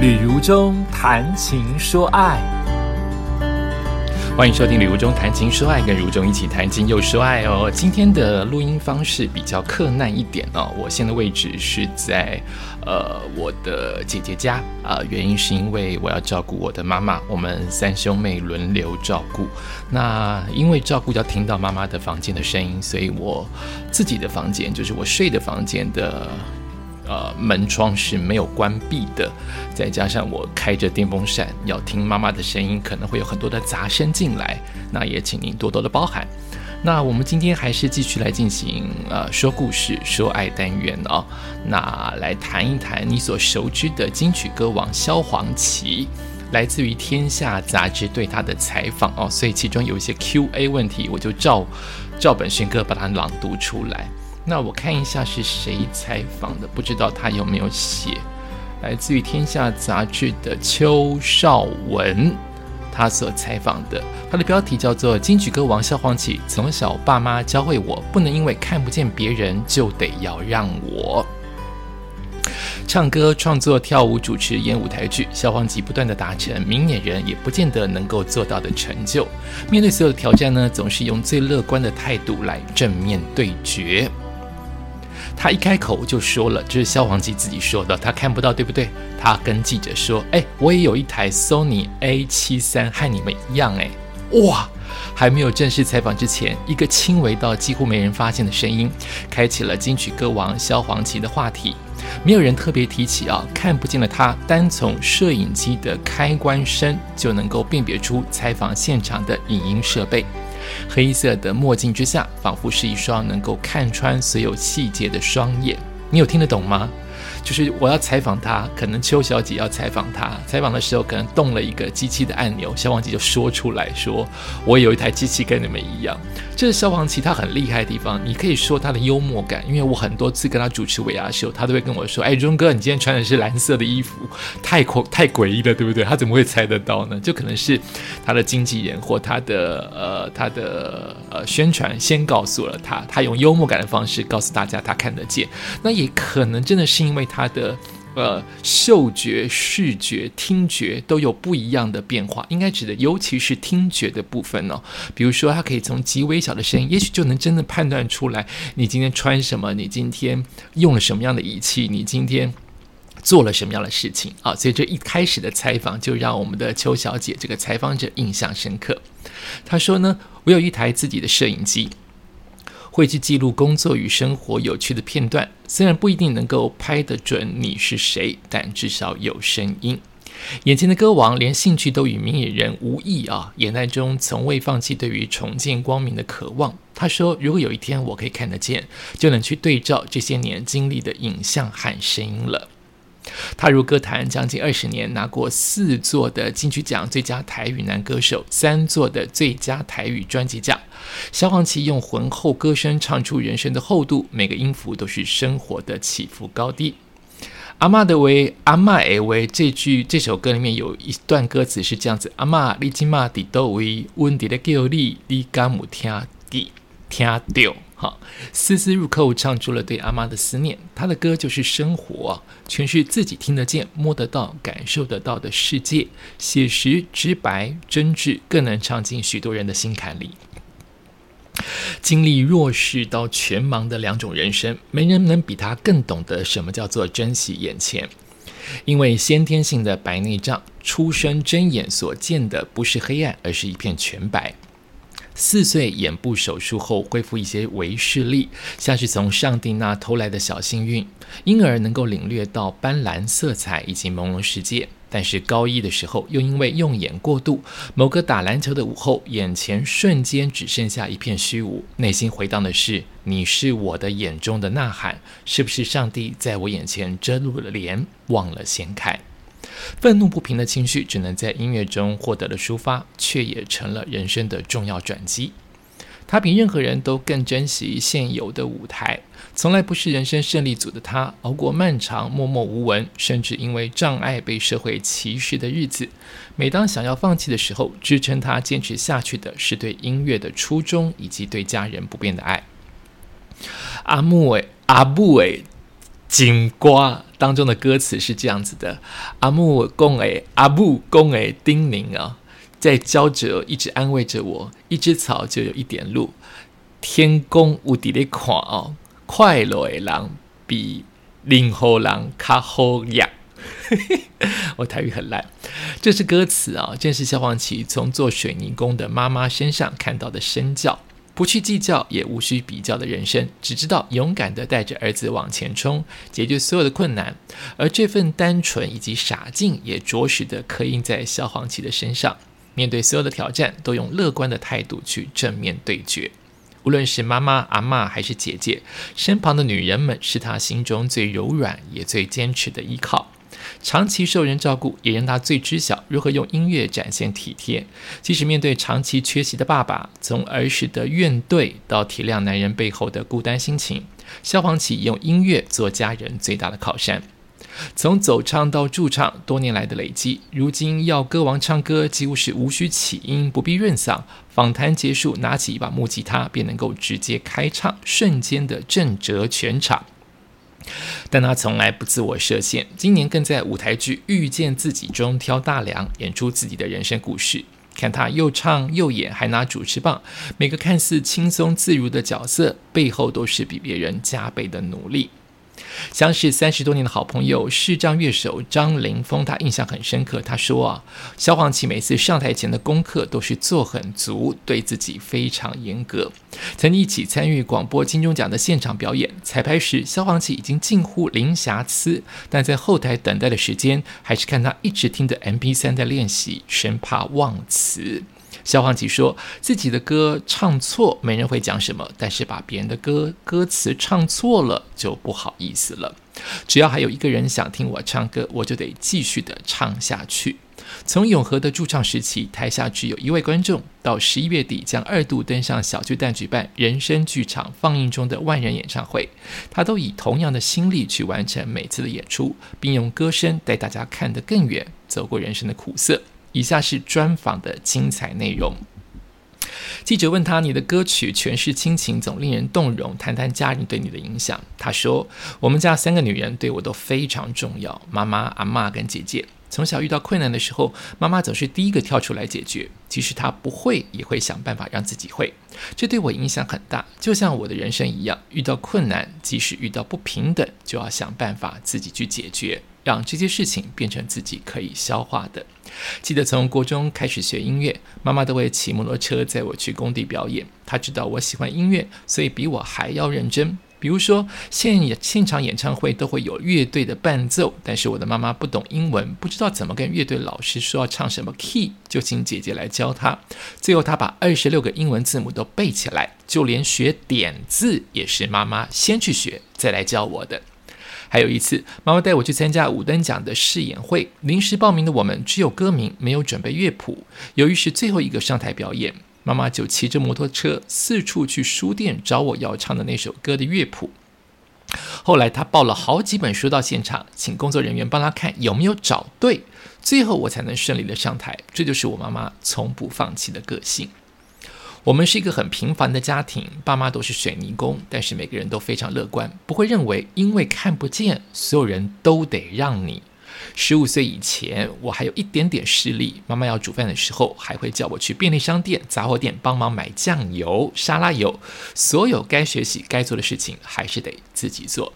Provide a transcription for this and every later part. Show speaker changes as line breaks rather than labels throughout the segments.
旅如中谈情说爱，
欢迎收听《旅如中谈情说爱》，跟如中一起谈情又说爱哦。今天的录音方式比较困难一点哦，我现在位置是在呃我的姐姐家啊，原因是因为我要照顾我的妈妈，我们三兄妹轮流照顾。那因为照顾要听到妈妈的房间的声音，所以我自己的房间就是我睡的房间的。呃，门窗是没有关闭的，再加上我开着电风扇，要听妈妈的声音，可能会有很多的杂声进来，那也请您多多的包涵。那我们今天还是继续来进行呃说故事、说爱单元哦。那来谈一谈你所熟知的金曲歌王萧煌奇，来自于《天下》杂志对他的采访哦，所以其中有一些 Q&A 问题，我就照照本宣科把它朗读出来。那我看一下是谁采访的，不知道他有没有写。来自于《天下》杂志的邱少文，他所采访的，他的标题叫做《金曲歌王萧煌奇从小爸妈教会我，不能因为看不见别人就得要让我唱歌、创作、跳舞、主持、演舞台剧。萧煌奇不断的达成明眼人也不见得能够做到的成就。面对所有的挑战呢，总是用最乐观的态度来正面对决。他一开口就说了，这是萧煌奇自己说的，他看不到，对不对？他跟记者说：“哎，我也有一台 Sony A 七三，和你们一样。”哎，哇！还没有正式采访之前，一个轻微到几乎没人发现的声音，开启了金曲歌王萧煌奇的话题。没有人特别提起啊，看不见的他，单从摄影机的开关声就能够辨别出采访现场的影音设备。黑色的墨镜之下，仿佛是一双能够看穿所有细节的双眼。你有听得懂吗？就是我要采访他，可能邱小姐要采访他，采访的时候可能动了一个机器的按钮，消防器就说出来说：“我有一台机器跟你们一样。”这是消防器他很厉害的地方。你可以说他的幽默感，因为我很多次跟他主持尾牙秀，他都会跟我说：“哎，荣哥，你今天穿的是蓝色的衣服，太恐太诡异了，对不对？”他怎么会猜得到呢？就可能是他的经纪人或他的呃他的呃宣传先告诉了他，他用幽默感的方式告诉大家他看得见。那也可能真的是因为。他的呃嗅觉、视觉、听觉都有不一样的变化，应该指的尤其是听觉的部分哦。比如说，他可以从极微小的声音，也许就能真的判断出来你今天穿什么，你今天用了什么样的仪器，你今天做了什么样的事情啊。所以这一开始的采访就让我们的邱小姐这个采访者印象深刻。她说呢，我有一台自己的摄影机。会去记录工作与生活有趣的片段，虽然不一定能够拍得准你是谁，但至少有声音。眼前的歌王连兴趣都与明眼人无异啊，眼袋中从未放弃对于重见光明的渴望。他说：“如果有一天我可以看得见，就能去对照这些年经历的影像和声音了。”踏入歌坛将近二十年，拿过四座的金曲奖最佳台语男歌手，三座的最佳台语专辑奖。萧煌奇用浑厚歌声唱出人生的厚度，每个音符都是生活的起伏高低。阿妈的为阿妈诶为这句这首歌里面有一段歌词是这样子：阿妈你今嘛伫倒位，温迪的叫你，你敢有听滴听到？好，丝丝入扣唱出了对阿妈的思念。他的歌就是生活，全是自己听得见、摸得到、感受得到的世界，写实、直白、真挚，更能唱进许多人的心坎里。经历弱势到全盲的两种人生，没人能比他更懂得什么叫做珍惜眼前。因为先天性的白内障，出生睁眼所见的不是黑暗，而是一片全白。四岁眼部手术后恢复一些微视力，像是从上帝那偷来的小幸运，因而能够领略到斑斓色彩以及朦胧世界。但是高一的时候，又因为用眼过度，某个打篮球的午后，眼前瞬间只剩下一片虚无，内心回荡的是：“你是我的眼中的呐喊，是不是上帝在我眼前遮住了帘，忘了掀开？”愤怒不平的情绪只能在音乐中获得了抒发，却也成了人生的重要转机。他比任何人都更珍惜现有的舞台，从来不是人生胜利组的他，熬过漫长默默无闻，甚至因为障碍被社会歧视的日子。每当想要放弃的时候，支撑他坚持下去的是对音乐的初衷以及对家人不变的爱。阿木诶，阿布诶。金瓜当中的歌词是这样子的：阿木公诶，阿木公诶，叮咛啊，在教着，一直安慰着我。一枝草就有一点路，天公无敌的看哦，快乐的人比林后人卡好养。我台语很烂，这是歌词啊，正是萧煌奇从做水泥工的妈妈身上看到的身教。不去计较，也无需比较的人生，只知道勇敢地带着儿子往前冲，解决所有的困难。而这份单纯以及傻劲，也着实的刻印在萧煌奇的身上。面对所有的挑战，都用乐观的态度去正面对决。无论是妈妈、阿妈还是姐姐，身旁的女人们，是他心中最柔软也最坚持的依靠。长期受人照顾，也让他最知晓如何用音乐展现体贴。即使面对长期缺席的爸爸，从儿时的怨怼到体谅男人背后的孤单心情，萧煌奇用音乐做家人最大的靠山。从走唱到驻唱，多年来的累积，如今要歌王唱歌几乎是无需起音，不必润嗓。访谈结束，拿起一把木吉他，便能够直接开唱，瞬间的震折全场。但他从来不自我设限，今年更在舞台剧《遇见自己》中挑大梁，演出自己的人生故事。看他又唱又演，还拿主持棒，每个看似轻松自如的角色，背后都是比别人加倍的努力。相识三十多年的好朋友视障乐手张凌峰，他印象很深刻。他说啊，萧煌奇每次上台前的功课都是做很足，对自己非常严格。曾一起参与广播金钟奖的现场表演，彩排时萧煌奇已经近乎零瑕疵，但在后台等待的时间，还是看他一直听着 MP3 在练习，生怕忘词。萧煌奇说自己的歌唱错，没人会讲什么；但是把别人的歌歌词唱错了，就不好意思了。只要还有一个人想听我唱歌，我就得继续的唱下去。从永和的驻唱时期，台下只有一位观众，到十一月底将二度登上小巨蛋举办人生剧场放映中的万人演唱会，他都以同样的心力去完成每次的演出，并用歌声带大家看得更远，走过人生的苦涩。以下是专访的精彩内容。记者问他：“你的歌曲诠释亲情，总令人动容。谈谈家人对你的影响。”他说：“我们家三个女人对我都非常重要，妈妈、阿妈跟姐姐。从小遇到困难的时候，妈妈总是第一个跳出来解决，即使她不会，也会想办法让自己会。这对我影响很大，就像我的人生一样，遇到困难，即使遇到不平等，就要想办法自己去解决。”让这些事情变成自己可以消化的。记得从国中开始学音乐，妈妈都会骑摩托车载我去工地表演。她知道我喜欢音乐，所以比我还要认真。比如说，现演现场演唱会都会有乐队的伴奏，但是我的妈妈不懂英文，不知道怎么跟乐队老师说要唱什么 key，就请姐姐来教她。最后，她把二十六个英文字母都背起来，就连学点字也是妈妈先去学，再来教我的。还有一次，妈妈带我去参加五等奖的试演会，临时报名的我们只有歌名，没有准备乐谱。由于是最后一个上台表演，妈妈就骑着摩托车四处去书店找我要唱的那首歌的乐谱。后来她抱了好几本书到现场，请工作人员帮她看有没有找对，最后我才能顺利的上台。这就是我妈妈从不放弃的个性。我们是一个很平凡的家庭，爸妈都是水泥工，但是每个人都非常乐观，不会认为因为看不见，所有人都得让你。十五岁以前，我还有一点点视力，妈妈要煮饭的时候，还会叫我去便利商店、杂货店帮忙买酱油、沙拉油，所有该学习、该做的事情，还是得自己做。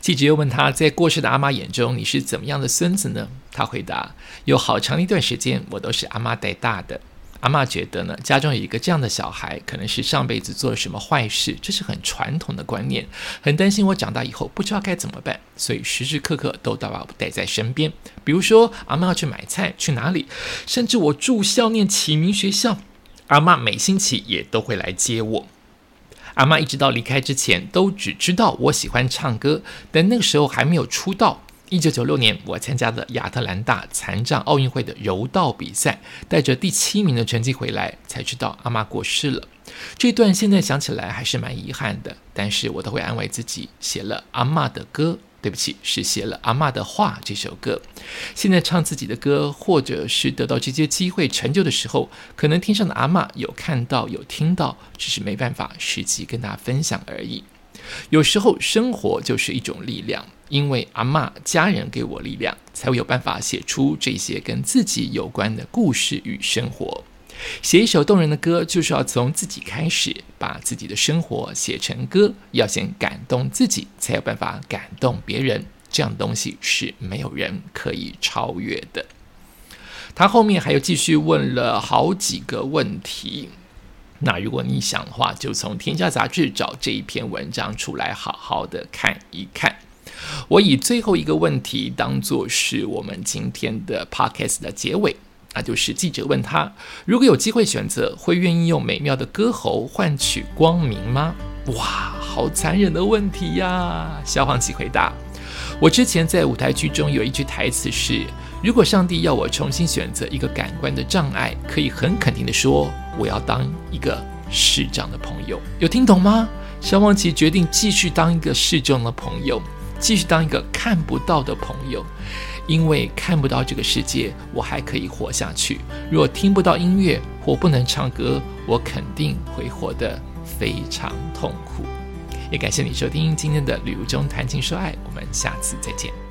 记者又问他在过世的阿妈眼中，你是怎么样的孙子呢？他回答：有好长一段时间，我都是阿妈带大的。阿妈觉得呢，家中有一个这样的小孩，可能是上辈子做了什么坏事，这是很传统的观念，很担心我长大以后不知道该怎么办，所以时时刻刻都把我带在身边。比如说，阿妈要去买菜，去哪里，甚至我住校念启明学校，阿妈每星期也都会来接我。阿妈一直到离开之前，都只知道我喜欢唱歌，但那个时候还没有出道。一九九六年，我参加了亚特兰大残障奥运会的柔道比赛，带着第七名的成绩回来，才知道阿妈过世了。这段现在想起来还是蛮遗憾的，但是我都会安慰自己，写了阿妈的歌，对不起，是写了阿妈的话。这首歌，现在唱自己的歌，或者是得到这些机会成就的时候，可能天上的阿妈有看到有听到，只是没办法实际跟大家分享而已。有时候生活就是一种力量，因为阿嬷家人给我力量，才会有办法写出这些跟自己有关的故事与生活。写一首动人的歌，就是要从自己开始，把自己的生活写成歌，要先感动自己，才有办法感动别人。这样的东西是没有人可以超越的。他后面还有继续问了好几个问题。那如果你想的话，就从《天下杂志》找这一篇文章出来，好好的看一看。我以最后一个问题当做是我们今天的 podcast 的结尾，那就是记者问他：如果有机会选择，会愿意用美妙的歌喉换取光明吗？哇，好残忍的问题呀！消防旗回答：我之前在舞台剧中有一句台词是。如果上帝要我重新选择一个感官的障碍，可以很肯定的说，我要当一个视障的朋友。有听懂吗？消防旗决定继续当一个视障的朋友，继续当一个看不到的朋友，因为看不到这个世界，我还可以活下去。若听不到音乐或不能唱歌，我肯定会活得非常痛苦。也感谢你收听今天的旅游中谈情说爱，我们下次再见。